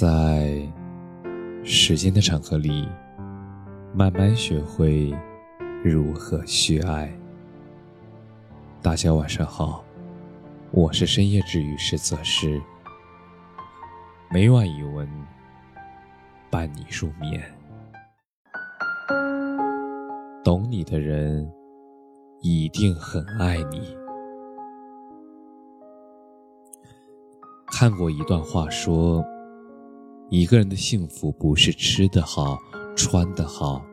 在时间的长河里，慢慢学会如何去爱。大家晚上好，我是深夜治愈师泽师，每晚一文伴你入眠。懂你的人一定很爱你。看过一段话，说，一个人的幸福不是吃得好、穿得好、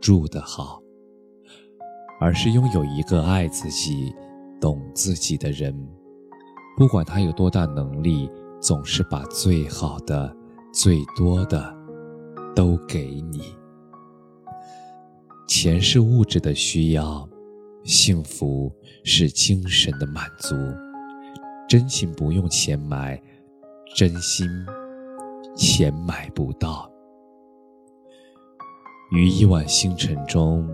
住得好，而是拥有一个爱自己、懂自己的人。不管他有多大能力，总是把最好的、最多的都给你。钱是物质的需要，幸福是精神的满足。真情不用钱买，真心钱买不到。于一晚星辰中，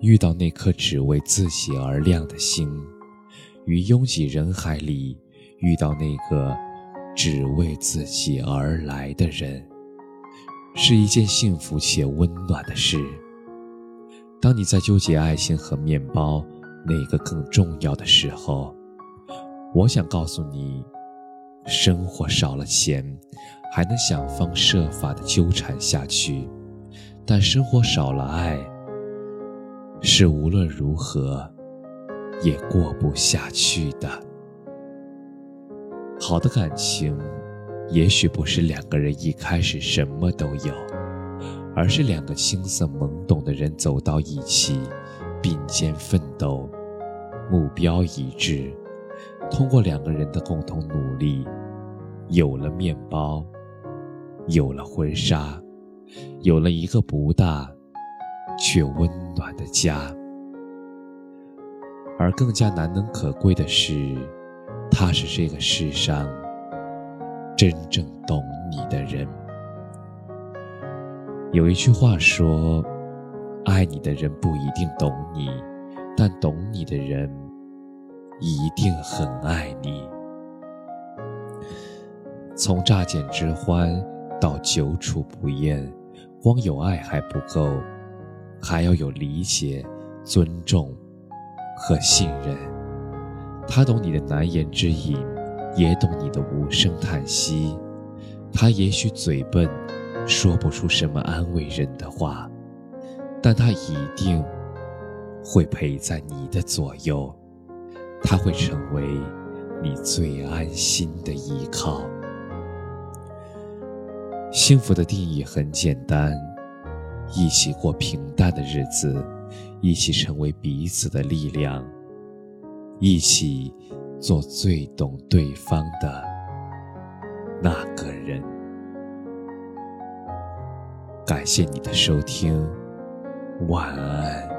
遇到那颗只为自己而亮的心；于拥挤人海里，遇到那个只为自己而来的人，是一件幸福且温暖的事。当你在纠结爱情和面包哪个更重要的时候，我想告诉你，生活少了钱，还能想方设法的纠缠下去；但生活少了爱，是无论如何也过不下去的。好的感情，也许不是两个人一开始什么都有，而是两个青涩懵懂的人走到一起，并肩奋斗，目标一致。通过两个人的共同努力，有了面包，有了婚纱，有了一个不大却温暖的家。而更加难能可贵的是，他是这个世上真正懂你的人。有一句话说：“爱你的人不一定懂你，但懂你的人。”一定很爱你。从乍见之欢到久处不厌，光有爱还不够，还要有理解、尊重和信任。他懂你的难言之隐，也懂你的无声叹息。他也许嘴笨，说不出什么安慰人的话，但他一定会陪在你的左右。他会成为你最安心的依靠。幸福的定义很简单：一起过平淡的日子，一起成为彼此的力量，一起做最懂对方的那个人。感谢你的收听，晚安。